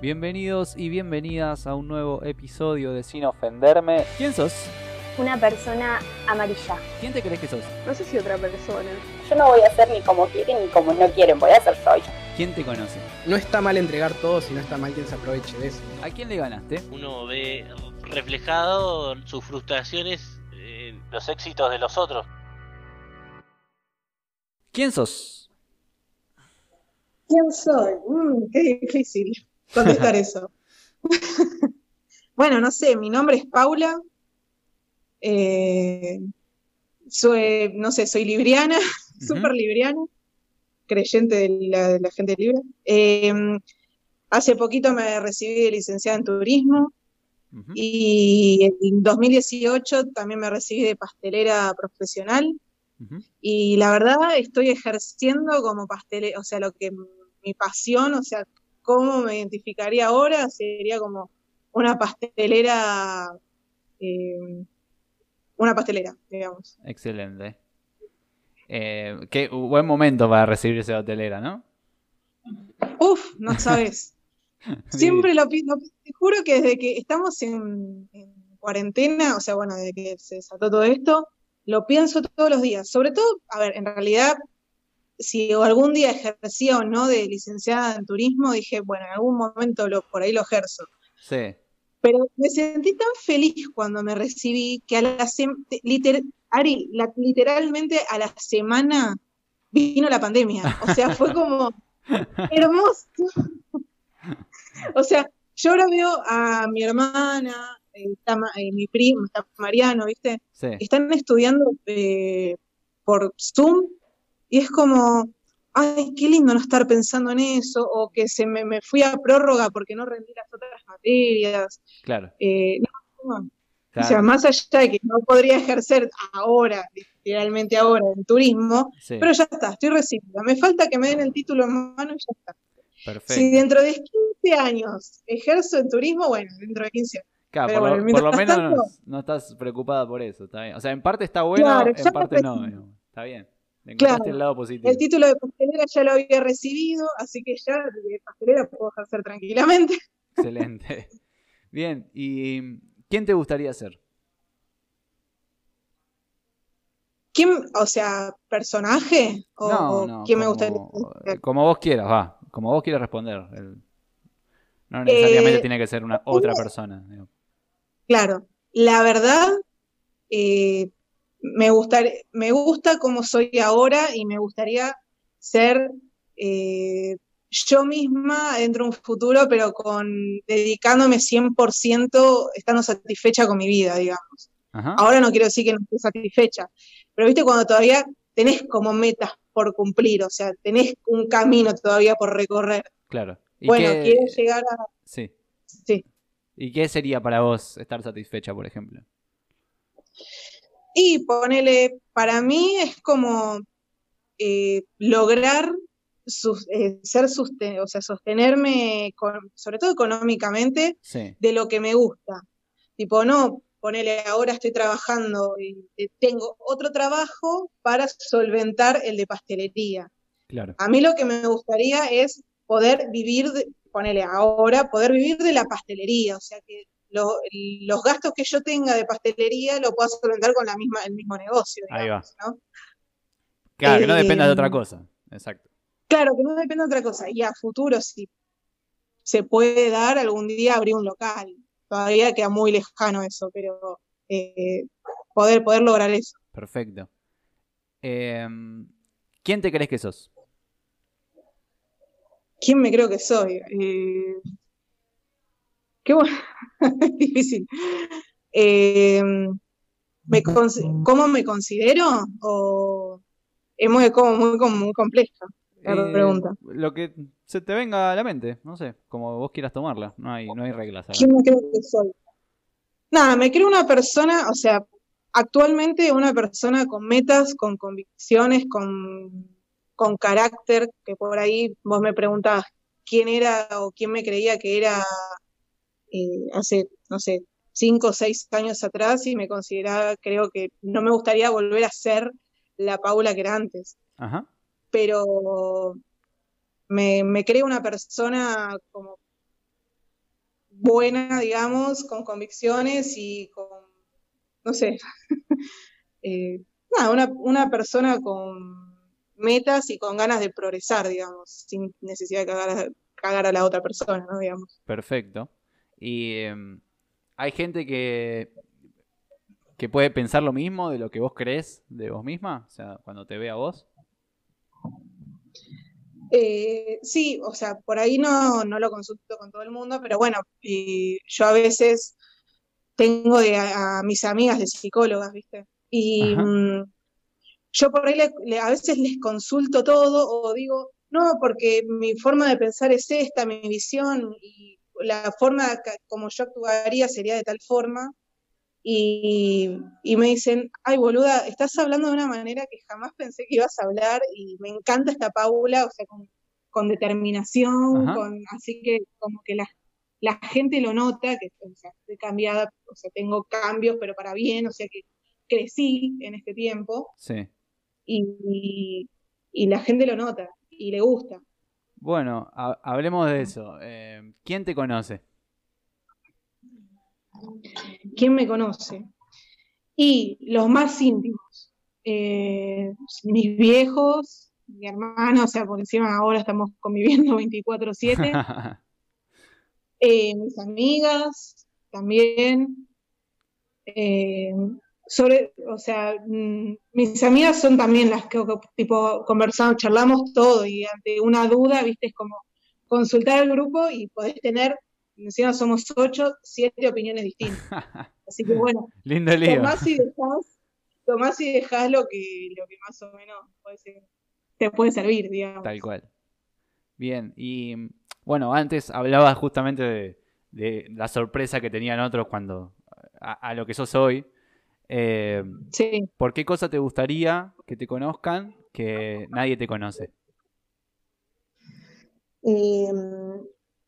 Bienvenidos y bienvenidas a un nuevo episodio de Sin Ofenderme. ¿Quién sos? Una persona amarilla. ¿Quién te crees que sos? No sé si otra persona. Yo no voy a ser ni como quieren ni como no quieren, voy a ser yo. ¿Quién te conoce? No está mal entregar todo si no está mal quien se aproveche de eso. ¿A quién le ganaste? Uno ve reflejado sus frustraciones en los éxitos de los otros. ¿Quién sos? ¿Quién soy? Mm, qué difícil contestar eso. bueno, no sé, mi nombre es Paula. Eh, soy, no sé, soy libriana, súper libriana, creyente de la, de la gente libre. Eh, hace poquito me recibí de licenciada en turismo Ujú. y en 2018 también me recibí de pastelera profesional. Y la verdad estoy ejerciendo como pastelera, o sea, lo que mi pasión, o sea, cómo me identificaría ahora sería como una pastelera, eh, una pastelera, digamos. Excelente. Eh, qué buen momento para recibirse de hotelera, ¿no? Uf, no sabes. Siempre lo pienso, te juro que desde que estamos en, en cuarentena, o sea, bueno, desde que se desató todo esto, lo pienso todos los días. Sobre todo, a ver, en realidad, si algún día ejercía o no de licenciada en turismo, dije, bueno, en algún momento lo, por ahí lo ejerzo. Sí. Pero me sentí tan feliz cuando me recibí que a la liter- Ari, la- literalmente a la semana vino la pandemia. O sea, fue como hermoso. O sea, yo ahora veo a mi hermana, eh, está eh, mi primo, está Mariano, ¿viste? Sí. Están estudiando eh, por Zoom y es como, ay, qué lindo no estar pensando en eso, o que se me, me fui a prórroga porque no rendí las otras materias. Claro. Eh, no, no. claro. O sea, más allá de que no podría ejercer ahora, literalmente ahora, en turismo, Sí, pero ya está, estoy recibida. Me falta que me den el título en mano y ya está. perfecto. Si dentro de 15 años ejerzo en turismo, bueno, dentro de 15 años. Claro, por, bueno, lo, por lo mientras menos tanto- no, no estás preocupada por eso, está bien. O sea, en parte está bueno, Claro, en parte no. digamos. Está bien. Claro. el lado positivo. El título de pastelera ya lo había recibido, así que ya de pastelera puedo ejercer tranquilamente. Excelente. Bien, ¿y quién te gustaría ser? ¿Quién, o sea, personaje? ¿O, No, quién me gustaría ser? como vos quieras, va. Como vos quieras responder. El- no necesariamente Eh, tiene que ser una otra persona. Claro, la verdad, eh, me gustar, me gusta como soy ahora y me gustaría ser eh, yo misma dentro de un futuro, pero con dedicándome 100%, estando satisfecha con mi vida, digamos. Ajá. Ahora no quiero decir que no esté satisfecha, pero viste cuando todavía tenés como metas por cumplir, o sea, tenés un camino todavía por recorrer. Claro. ¿Y Bueno, qué- quiero llegar a... Sí. Sí. ¿Y qué sería para vos estar satisfecha, por ejemplo? Y ponele, para mí es como eh, lograr sus- eh, ser suste- o sea, sostenerme, con- sobre todo económicamente, Sí. de lo que me gusta. Tipo, no, ponele, ahora estoy trabajando y eh, tengo otro trabajo para solventar el de pastelería. Claro. A mí lo que me gustaría es poder vivir, de, ponele ahora, poder vivir de la pastelería, o sea que lo- los gastos que yo tenga de pastelería lo pueda solventar con la misma, el mismo negocio, Ahí digamos, ¿no? Claro, que no Eh, dependa de otra cosa. Exacto. Claro, que no depende de otra cosa. Y a futuro, si se puede dar, algún día abrir un local. Todavía queda muy lejano eso, pero eh, poder, poder lograr eso. Perfecto. Em, ¿Quién te crees que sos? ¿Quién me creo que soy? Eh, qué bueno, difícil. Eh, me ¿cómo me considero? O es muy, como, muy, muy compleja la Eh, pregunta. Lo que se te venga a la mente, no sé, como vos quieras tomarla. No hay, no hay reglas. ¿Quién me creo que soy? Nada, me creo una persona, o sea, actualmente una persona con metas, con convicciones, con, con carácter, que por ahí vos me preguntabas quién era o quién me creía que era eh, hace, no sé, cinco o seis años atrás y me consideraba, creo que no me gustaría volver a ser la Paula que era antes, Ajá. pero me, me creo una persona como buena, digamos, con convicciones y con, no sé, eh, nada, una, una persona con metas y con ganas de progresar, digamos, sin necesidad de cagar a, cagar a la otra persona, ¿no? Digamos. Perfecto. Y em, hay gente que, que puede pensar lo mismo de lo que vos crees de vos misma, o sea, cuando te ve a vos. Eh, sí, o sea, por ahí no, no lo consulto con todo el mundo, pero bueno, yo a veces tengo de, a, a mis amigas de psicólogas, ¿viste? Y Ajá. mm, yo por ahí le- le- a veces les consulto todo o digo, no, porque mi forma de pensar es esta, mi visión y la forma como yo actuaría sería de tal forma. Y, y me dicen, ay boluda, estás hablando de una manera que jamás pensé que ibas a hablar y me encanta esta Paula, o sea, con, con determinación, con, así que como que la, la gente lo nota, que o sea, estoy cambiada, o sea, tengo cambios, pero para bien, o sea que crecí en este tiempo Sí. y, y la gente lo nota y le gusta. Bueno, ha- hablemos de eso. Em, ¿Quién te conoce? ¿Quién me conoce? Y los más íntimos, eh, mis viejos, mi hermano, o sea, por encima ahora estamos conviviendo 24/7, eh, mis amigas también, eh, sobre, o sea, mm, mis amigas son también las que tipo conversamos, charlamos todo y ante una duda, viste, es como consultar al grupo y podés tener, encima somos ocho, siete opiniones distintas. Así que bueno, Lindo lío. tomás y dejás, tomás y dejás lo que, lo que más o menos puede ser- te puede servir, digamos. Tal cual. Bien, y bueno, antes hablabas justamente de, de la sorpresa que tenían otros cuando a, a lo que sos hoy. Eh, Sí. ¿Por qué cosa te gustaría que te conozcan que nadie te conoce? Eh,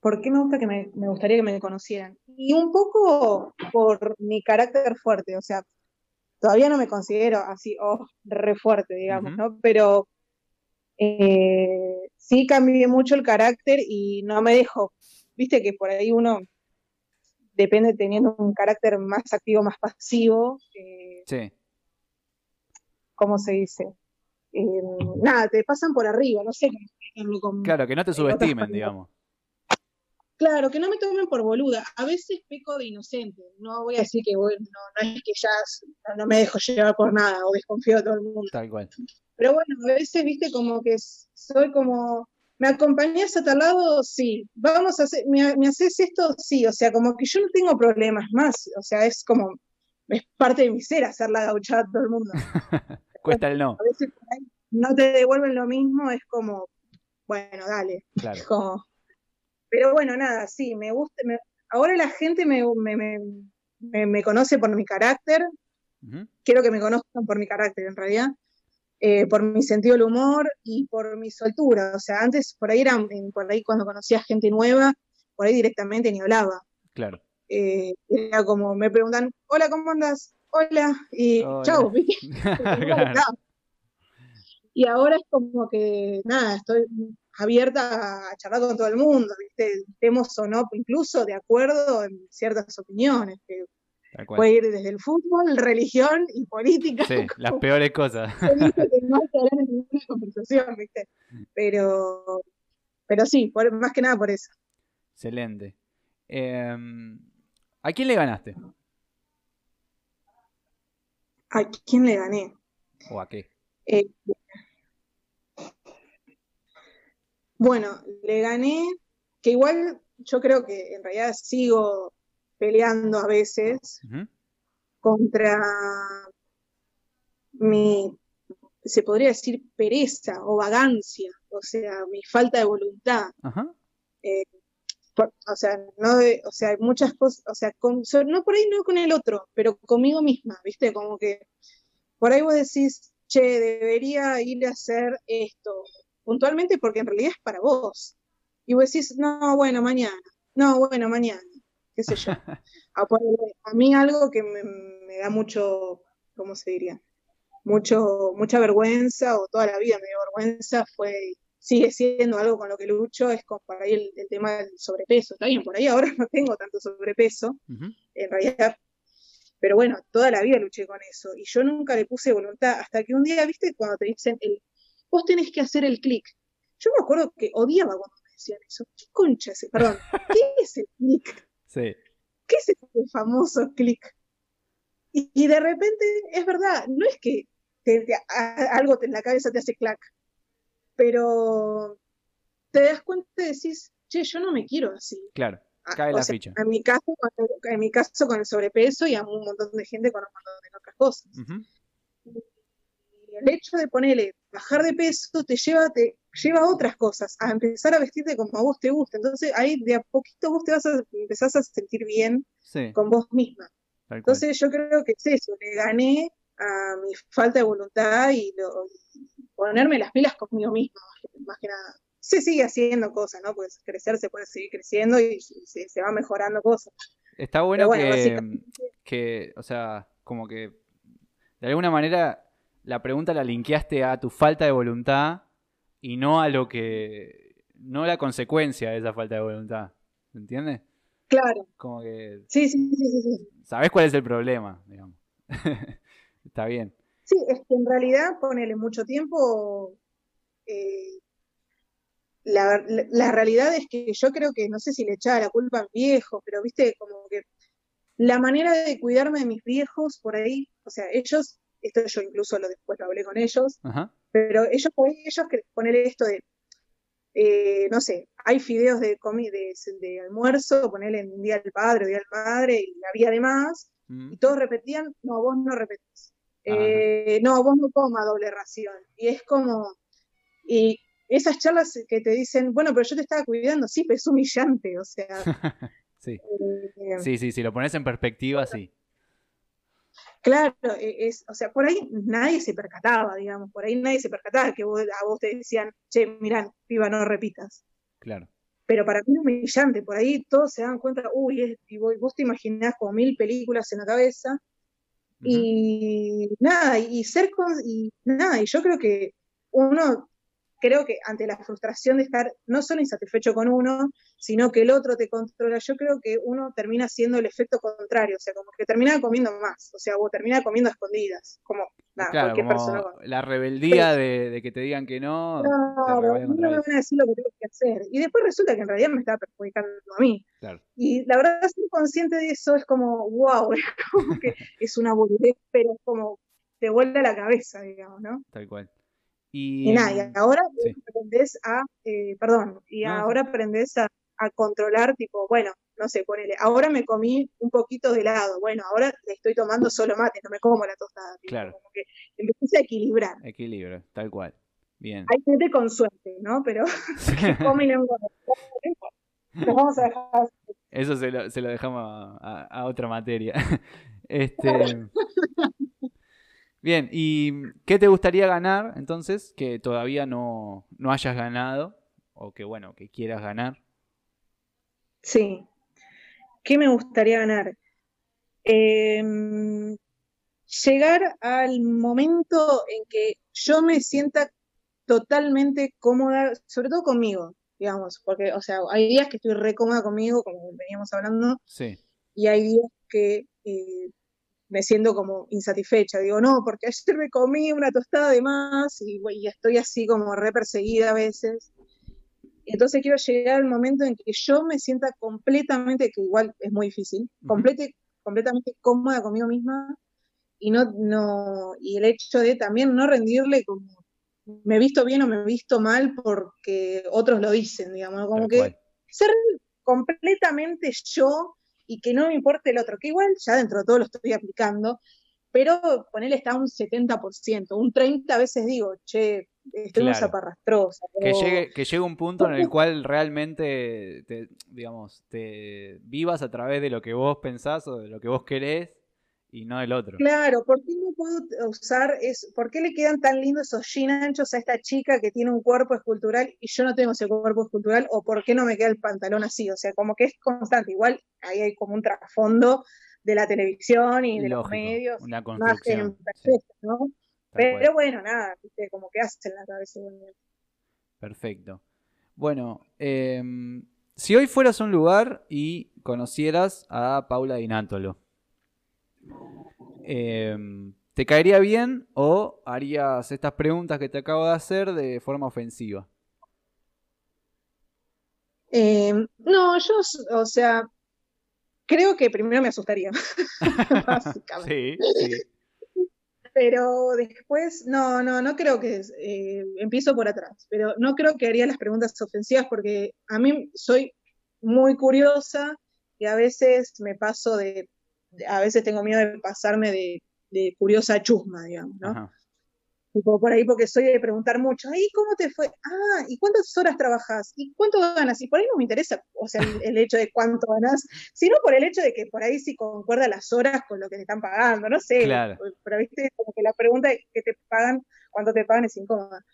¿por qué me gusta que me, me gustaría que me conocieran? Y un poco por mi carácter fuerte, o sea, todavía no me considero así, oh, re fuerte, digamos. ¿no? Pero eh, sí cambié mucho el carácter y no me dejo, viste que por ahí uno depende teniendo un carácter más activo, más pasivo, eh, Sí, ¿cómo se dice? Eh, nada, te pasan por arriba, no sé cómo con, claro, que no te subestimen, digamos. Claro, que no me tomen por boluda. A veces peco de inocente. No voy a decir que bueno, no, no es que ya no, no me dejo llevar por nada o desconfío de todo el mundo. Tal cual. Pero bueno, a veces, viste, como que soy como, ¿me acompañás a tal lado? Sí. Vamos a hacer, ¿me, me haces esto? Sí. O sea, como que yo no tengo problemas más. O sea, es como, es parte de mi ser hacer la gauchada a todo el mundo. Cuesta el no, A veces no te devuelven lo mismo, es como, bueno, dale. claro. Como- Pero bueno, nada, sí, me gusta. me- ahora la gente me, me, me, me- me conoce por mi carácter, quiero que me conozcan por mi carácter en realidad, eh, por mi sentido del humor y por mi soltura. O sea, antes por ahí era, por ahí cuando conocía gente nueva, por ahí directamente ni hablaba. Claro. Eh, era como, me preguntan, hola, ¿cómo andas? Hola, y Hola. chau. Claro. Y ahora es como que, nada, estoy abierta a charlar con todo el mundo, ¿viste? Estemos o no, incluso de acuerdo en ciertas opiniones, que. Puede ir desde el fútbol, religión y política. Sí, las peores cosas. que no en ninguna conversación, ¿viste? Pero, pero sí, por- más que nada por eso. Excelente. Em, ¿A quién le ganaste? ¿A quién le gané? ¿O a qué? Eh, bueno, le gané, que igual yo creo que en realidad sigo peleando a veces contra mi, se podría decir, pereza o vagancia, o sea, mi falta de voluntad. Eh, por- o sea, no de- o sea, muchas cosas, o sea, con- no por ahí no con el otro, pero conmigo misma, ¿viste? Como que por ahí vos decís, che, debería ir a hacer esto, puntualmente porque en realidad es para vos. Y vos decís, no, bueno, mañana, no, bueno, mañana, qué sé yo. A, ponerle- a mí algo que me, me da mucho, ¿cómo se diría? Mucho, mucha vergüenza, o toda la vida me dio vergüenza, fue sigue siendo algo con lo que lucho, es con por ahí el, el tema del sobrepeso. Está bien, por ahí ahora no tengo tanto sobrepeso, en realidad. Pero bueno, toda la vida luché con eso. Y yo nunca le puse voluntad hasta que un día, viste, cuando te dicen, el, vos tenés que hacer el clic. Yo me acuerdo que odiaba cuando me decían eso. ¿Qué concha es? Perdón, ¿qué es el clic? Sí, ¿Qué es ese famoso clic? Y, y de repente, es verdad, no es que te- te- a- algo en la cabeza te hace clac, pero te das cuenta y decís, che, yo no me quiero así. claro. A- Cae o la sea, ficha. En mi caso, con el- en mi caso con el sobrepeso y a un montón de gente con un montón de otras cosas. Y el hecho de ponerle, bajar de peso te lleva, te lleva a otras cosas, a empezar a vestirte como a vos te gusta. Entonces ahí de a poquito vos te vas a empezás a sentir bien Sí, con vos misma. tal cual. Entonces yo creo que es eso, le gané a mi falta de voluntad y, lo- y ponerme las pilas conmigo misma, más que, nada. Se sigue haciendo cosas, ¿no? Pues crecer se puede seguir creciendo y se, se va mejorando cosas. Está bueno bueno, que, básicamente- que, o sea, como que de alguna manera la pregunta la linkeaste a tu falta de voluntad y no a lo que, no la consecuencia de esa falta de voluntad. ¿Se entiende? Claro, Como que sí, sí, sí, sí, sí. sabes cuál es el problema, digamos. Está bien. Sí, es que en realidad, ponele mucho tiempo, eh, la, la- la realidad es que yo creo que, no sé si le echaba la culpa a mi viejo, pero viste, como que la manera de cuidarme de mis viejos por ahí, o sea, ellos, esto yo incluso lo después lo hablé con ellos, Ajá. Pero ellos ellos que ponerle esto de, eh, no sé, hay fideos de, de, de almuerzo, ponerle en Día del Padre, Día del Madre, y había además, Mm. y todos repetían, no, vos no repetís. Ajá. Eh, no, vos no comas doble ración. Y es como, y esas charlas que te dicen, bueno, pero yo te estaba cuidando, sí, pero es humillante, o sea, Sí. eh, Sí, sí, si lo pones en perspectiva, sí. Claro, e- es, o sea, por ahí nadie se percataba, digamos, por ahí nadie se percataba que vos- a vos te decían, che, mirá, piba, no repitas. Claro. Pero para mí es humillante, por ahí todos se dan cuenta, uy, es- y vos, vos te imaginás como mil películas en la cabeza. Y nada, y ser con, y nada, y yo creo que uno, creo que ante la frustración de estar no solo insatisfecho con uno, sino que el otro te controla, yo creo que uno termina haciendo el efecto contrario, o sea, como que termina comiendo más, o sea, o termina comiendo escondidas, como nada, Claro, cualquier como persona. la rebeldía de, de que te digan que no, No, no me van a decir lo que tengo que hacer. Y después resulta que en realidad me estaba perjudicando a mí. Claro. Y la verdad, ser consciente de eso es como, wow, es como que es una boludez, pero es como te vuelve la cabeza, digamos, ¿no? Tal cual. Y, Y nada, y ahora sí. aprendes a, eh, perdón, y No, ahora aprendes a, a controlar, tipo, bueno, no sé, ponele, ahora me comí un poquito de helado, bueno, ahora le estoy tomando solo mate, no me como la tostada, tipo, Claro. como que empieces a equilibrar. equilibrio, tal cual. Bien. Hay gente con suerte, ¿no? Pero que come y no engorda. Nos vamos a dejar así. Eso se lo, se lo dejamos a, a- a otra materia. Este. Bien, ¿y qué te gustaría ganar entonces que todavía no, no hayas ganado? O que bueno, que quieras ganar. Sí. ¿Qué me gustaría ganar? Em, llegar al momento en que yo me sienta totalmente cómoda, sobre todo conmigo, digamos, porque, o sea, hay días que estoy re cómoda conmigo, como veníamos hablando, Sí, y hay días que eh, me siento como insatisfecha. Digo, no, porque ayer me comí una tostada de más y, y estoy así como re perseguida a veces. Entonces quiero llegar al momento en que yo me sienta completamente, que igual es muy difícil, Ujú. complete- completamente cómoda conmigo misma y no, no, y el hecho de también no rendirle como me he visto bien o me he visto mal porque otros lo dicen, digamos, como que ser completamente yo y que no me importe el otro, que igual ya dentro de todo lo estoy aplicando, pero ponerle está un 70%, un 30 veces digo, che, muy Claro. Que llegue, que llegue un punto en el cual realmente, te, digamos, te vivas a través de lo que vos pensás o de lo que vos querés y no del otro. Claro, ¿por qué no puedo usar eso? ¿Por qué le quedan tan lindos esos jeans anchos a esta chica que tiene un cuerpo escultural y yo no tengo ese cuerpo escultural? ¿O por qué no me queda el pantalón así? O sea, como que es constante. Igual ahí hay como un trasfondo de la televisión y de los medios, una construcción. sí, perfecta, ¿no? Cual. Pero bueno, nada, ¿viste? como que hacen la cabeza. Perfecto. Bueno, em, si hoy fueras a un lugar y conocieras a Paula Di Nátolo, em, ¿te caería bien o harías estas preguntas que te acabo de hacer de forma ofensiva? Eh, no, yo, o sea, creo que primero me asustaría, básicamente. Sí, sí. Pero después, no, no, no creo que eh, empiezo por atrás, pero no creo que haría las preguntas ofensivas porque a mí soy muy curiosa y a veces me paso de, a veces tengo miedo de pasarme de, de curiosa chusma, digamos, ¿no? Por ahí porque soy de preguntar mucho, ¿y cómo te fue? Ah, ¿y cuántas horas trabajas? ¿Y cuánto ganas? Y por ahí no me interesa, o sea, el, el hecho de cuánto ganas, sino por el hecho de que por ahí sí concuerda las horas con lo que te están pagando, no sé. Claro. Pero viste, como que la pregunta de que te pagan, cuánto te pagan es incómoda.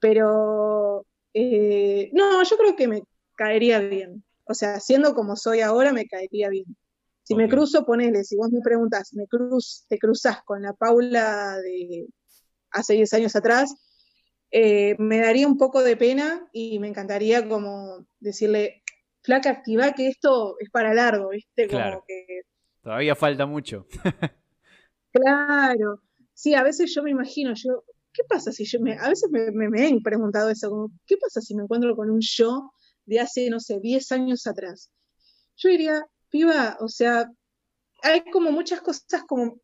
Pero, eh, no, yo creo que me caería bien. O sea, siendo como soy ahora, me caería bien. Si me cruzo, ponele, si vos me preguntas, me cruz, te cruzás con la Paula de hace 10 años atrás, eh, me daría un poco de pena y me encantaría como decirle, flaca, activa que esto es para largo, ¿viste? Como Claro. que, Todavía falta mucho. claro. Sí, a veces yo me imagino, yo, ¿qué pasa si yo me, a veces me, me, preguntado eso, como, ¿qué pasa si me encuentro con un yo de hace, no sé, 10 años atrás? Yo diría, piba, o sea, hay como muchas cosas como,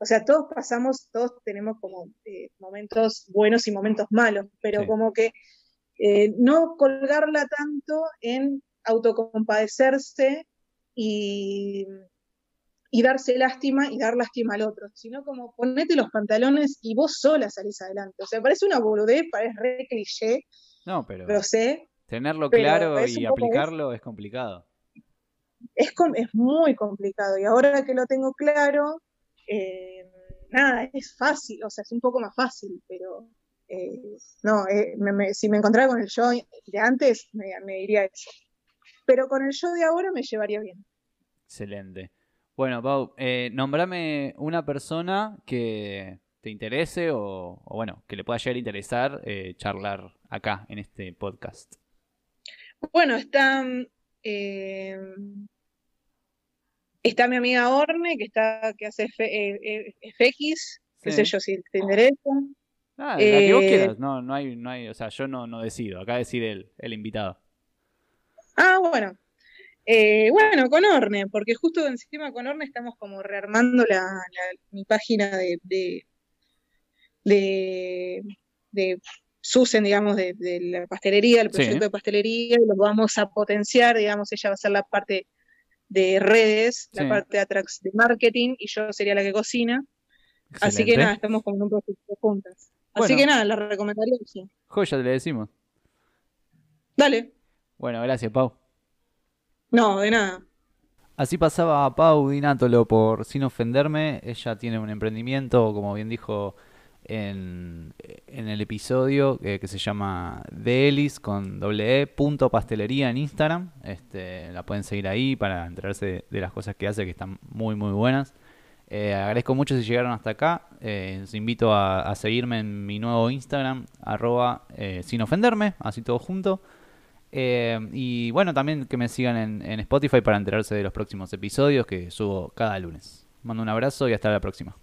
o sea, todos pasamos, todos tenemos como eh, momentos buenos y momentos malos, pero Sí. como que eh, no colgarla tanto en autocompadecerse y, y darse lástima y dar lástima al otro, sino como ponete los pantalones y vos sola salís adelante. O sea, parece una boludez, parece re cliché, No, pero lo sé, tenerlo pero claro y aplicarlo es complicado. es, es muy complicado y ahora que lo tengo claro, eh, nada, es fácil, o sea, es un poco más fácil, pero eh, no, eh, me- me- si me encontrara con el yo de antes, me, me diría eso. Pero con el yo de ahora me llevaría bien. Excelente. Bueno, Pau, nombrame una persona que te interese o, o bueno, que le pueda llegar a interesar charlar acá en este podcast. Bueno, está, eh, está mi amiga Orne, que está, que hace F- eh, eh, FX, qué Sí. sé yo, si te interesa. Ah, la que vos Eh, quieras. No, no hay, no hay, o sea, yo no, no decido. Acá decide el, el invitado. Ah, bueno. Eh, bueno, con Orne, porque justo encima con Orne estamos como rearmando la, la- mi página de, de, de, de Susen, digamos, de, de la pastelería, el Sí. proyecto de pastelería, y lo vamos a potenciar, digamos, ella va a ser la parte de redes, Sí. la parte de, de marketing, y yo sería la que cocina. Así que nada, estamos como en un proyecto juntas. Así que nada, la recomendaría, sí. Joya, le decimos. Dale. Bueno, gracias, Pau. No, de nada. Así pasaba Pau Dinátolo por Sin Ofenderme. Ella tiene un emprendimiento, como bien dijo en, el episodio, eh, que se llama Delis con doble E, punto pastelería en Instagram. Este, la pueden seguir ahí para enterarse de, las cosas que hace, que están muy, muy buenas. Eh, agradezco mucho si llegaron hasta acá. Eh, los invito a, seguirme en mi nuevo Instagram, arroba eh, sin ofenderme, así todo junto. Y bueno, también que me sigan en Spotify para enterarse de los próximos episodios que subo cada lunes. Mando un abrazo y hasta la próxima.